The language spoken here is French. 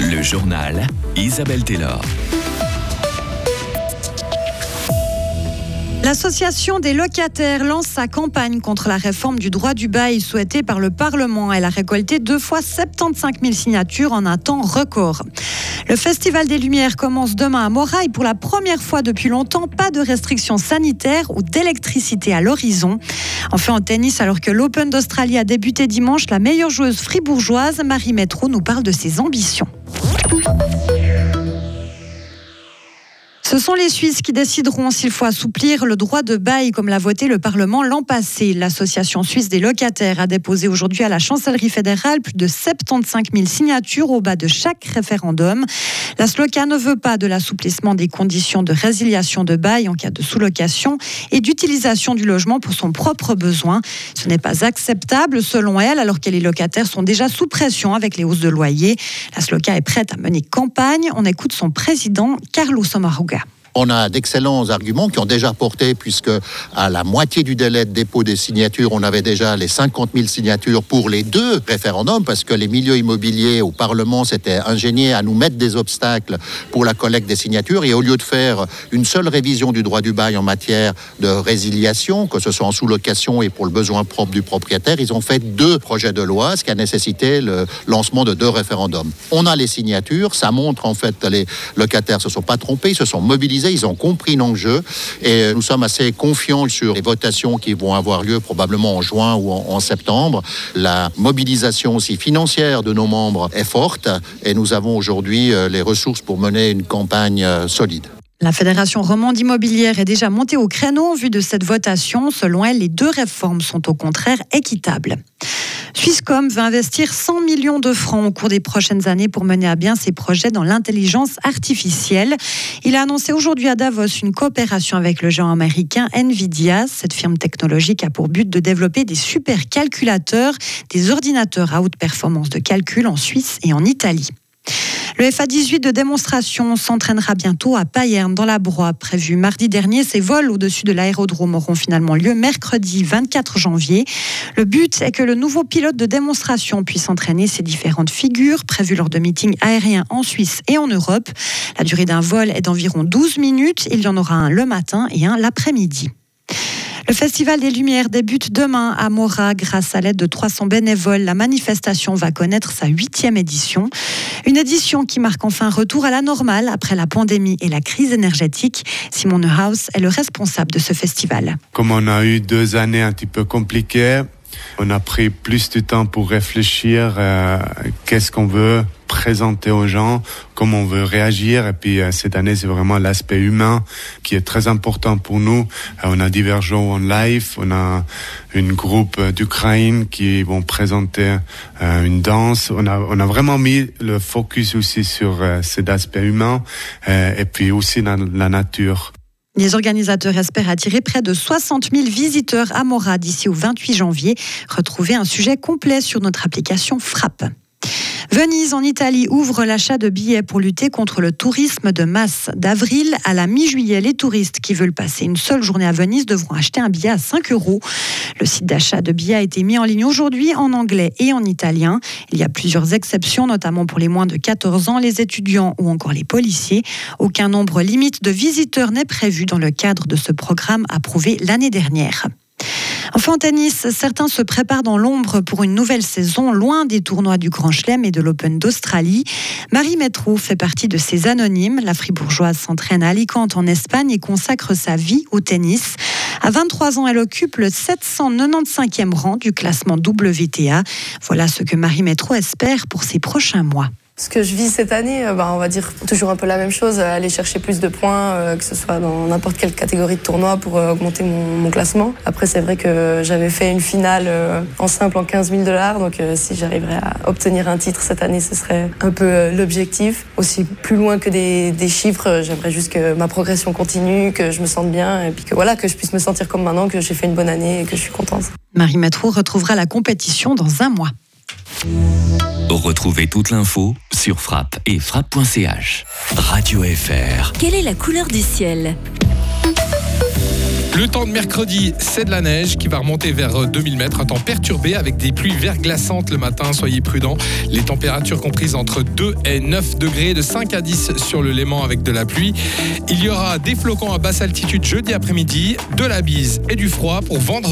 Le journal Isabelle Taylor. L'association des locataires lance sa campagne contre la réforme du droit du bail souhaitée par le Parlement. Elle a récolté deux fois 75 000 signatures en un temps record. Le Festival des Lumières commence demain à Moraille. Pour la première fois depuis longtemps, pas de restrictions sanitaires ou d'électricité à l'horizon. Enfin, en tennis, alors que l'Open d'Australie a débuté dimanche, la meilleure joueuse fribourgeoise, Marie Métro, nous parle de ses ambitions. Ce sont les Suisses qui décideront s'il faut assouplir le droit de bail comme l'a voté le Parlement l'an passé. L'Association suisse des locataires a déposé aujourd'hui à la chancellerie fédérale plus de 75 000 signatures au bas de chaque référendum. La SLOCA ne veut pas de l'assouplissement des conditions de résiliation de bail en cas de sous-location et d'utilisation du logement pour son propre besoin. Ce n'est pas acceptable selon elle alors que les locataires sont déjà sous pression avec les hausses de loyer. La SLOCA est prête à mener campagne. On écoute son président Carlos Somaruga. On a d'excellents arguments qui ont déjà porté, puisque à la moitié du délai de dépôt des signatures, on avait déjà les 50 000 signatures pour les deux référendums, parce que les milieux immobiliers au Parlement s'étaient ingéniés à nous mettre des obstacles pour la collecte des signatures. Et au lieu de faire une seule révision du droit du bail en matière de résiliation, que ce soit en sous-location et pour le besoin propre du propriétaire, ils ont fait deux projets de loi, ce qui a nécessité le lancement de deux référendums. On a les signatures, ça montre en fait les locataires se sont pas trompés, ils se sont mobilisés ils ont compris l'enjeu et nous sommes assez confiants sur les votations qui vont avoir lieu probablement en juin ou en, septembre. La mobilisation aussi financière de nos membres est forte et nous avons aujourd'hui euh, les ressources pour mener une campagne euh, solide. La Fédération romande immobilière est déjà montée au créneau en vue de cette votation. Selon elle, les deux réformes sont au contraire équitables. Swisscom veut investir 100 millions de francs au cours des prochaines années pour mener à bien ses projets dans l'intelligence artificielle. Il a annoncé aujourd'hui à Davos une coopération avec le géant américain Nvidia. Cette firme technologique a pour but de développer des supercalculateurs, des ordinateurs à haute performance de calcul en Suisse et en Italie. Le FA-18 de démonstration s'entraînera bientôt à Payerne, dans la Broye. Prévu mardi dernier, ces vols au-dessus de l'aérodrome auront finalement lieu mercredi 24 janvier. Le but est que le nouveau pilote de démonstration puisse entraîner ses différentes figures prévues lors de meetings aériens en Suisse et en Europe. La durée d'un vol est d'environ 12 minutes. Il y en aura un le matin et un l'après-midi. Le Festival des Lumières débute demain à Mora grâce à l'aide de 300 bénévoles. La manifestation va connaître sa huitième édition. Une édition qui marque enfin un retour à la normale après la pandémie et la crise énergétique. Simon Neuhaus est le responsable de ce festival. Comme on a eu deux années un petit peu compliquées, on a pris plus de temps pour réfléchir euh, qu'est-ce qu'on veut présenter aux gens, comment on veut réagir. Et puis euh, cette année, c'est vraiment l'aspect humain qui est très important pour nous. Euh, on a Divergent en live, on a une groupe d'Ukraine qui vont présenter une danse. On a, on a vraiment mis le focus aussi sur cet aspect humain et puis aussi la nature. Les organisateurs espèrent attirer près de 60 000 visiteurs à Mora d'ici au 28 janvier. Retrouvez un sujet complet sur notre application Frappe. Venise en Italie ouvre l'achat de billets pour lutter contre le tourisme de masse. D'avril à la mi-juillet, les touristes qui veulent passer une seule journée à Venise devront acheter un billet à 5 euros. Le site d'achat de billets a été mis en ligne aujourd'hui en anglais et en italien. Il y a plusieurs exceptions, notamment pour les moins de 14 ans, les étudiants ou encore les policiers. Aucun nombre limite de visiteurs n'est prévu dans le cadre de ce programme approuvé l'année dernière. Enfin, en tennis, certains se préparent dans l'ombre pour une nouvelle saison, loin des tournois du Grand Chelem et de l'Open d'Australie. Marie Métro fait partie de ces anonymes. La fribourgeoise s'entraîne à Alicante en Espagne et consacre sa vie au tennis. À 23 ans, elle occupe le 795e rang du classement WTA. Voilà ce que Marie Métro espère pour ses prochains mois. Ce que je vis cette année, euh, bah, on va dire toujours un peu la même chose, euh, aller chercher plus de points, euh, que ce soit dans n'importe quelle catégorie de tournoi pour augmenter mon, classement. Après, c'est vrai que j'avais fait une finale en simple en 15 000 dollars, donc si j'arriverais à obtenir un titre cette année, ce serait un peu l'objectif. Aussi plus loin que des, des chiffres, j'aimerais juste que ma progression continue, que je me sente bien, et puis que voilà, que je puisse me sentir comme maintenant, que j'ai fait une bonne année et que je suis contente. Marie Matrou retrouvera la compétition dans un mois. Retrouvez toute l'info sur frappe et frappe.ch. Radio FR. Quelle est la couleur du ciel? Le temps de mercredi, c'est de la neige qui va remonter vers 2000 mètres. Un temps perturbé avec des pluies verglaçantes le matin. Soyez prudents. Les températures comprises entre 2 et 9 degrés, de 5 à 10 sur le Léman avec de la pluie. Il y aura des flocons à basse altitude jeudi après-midi, de la bise et du froid pour vendre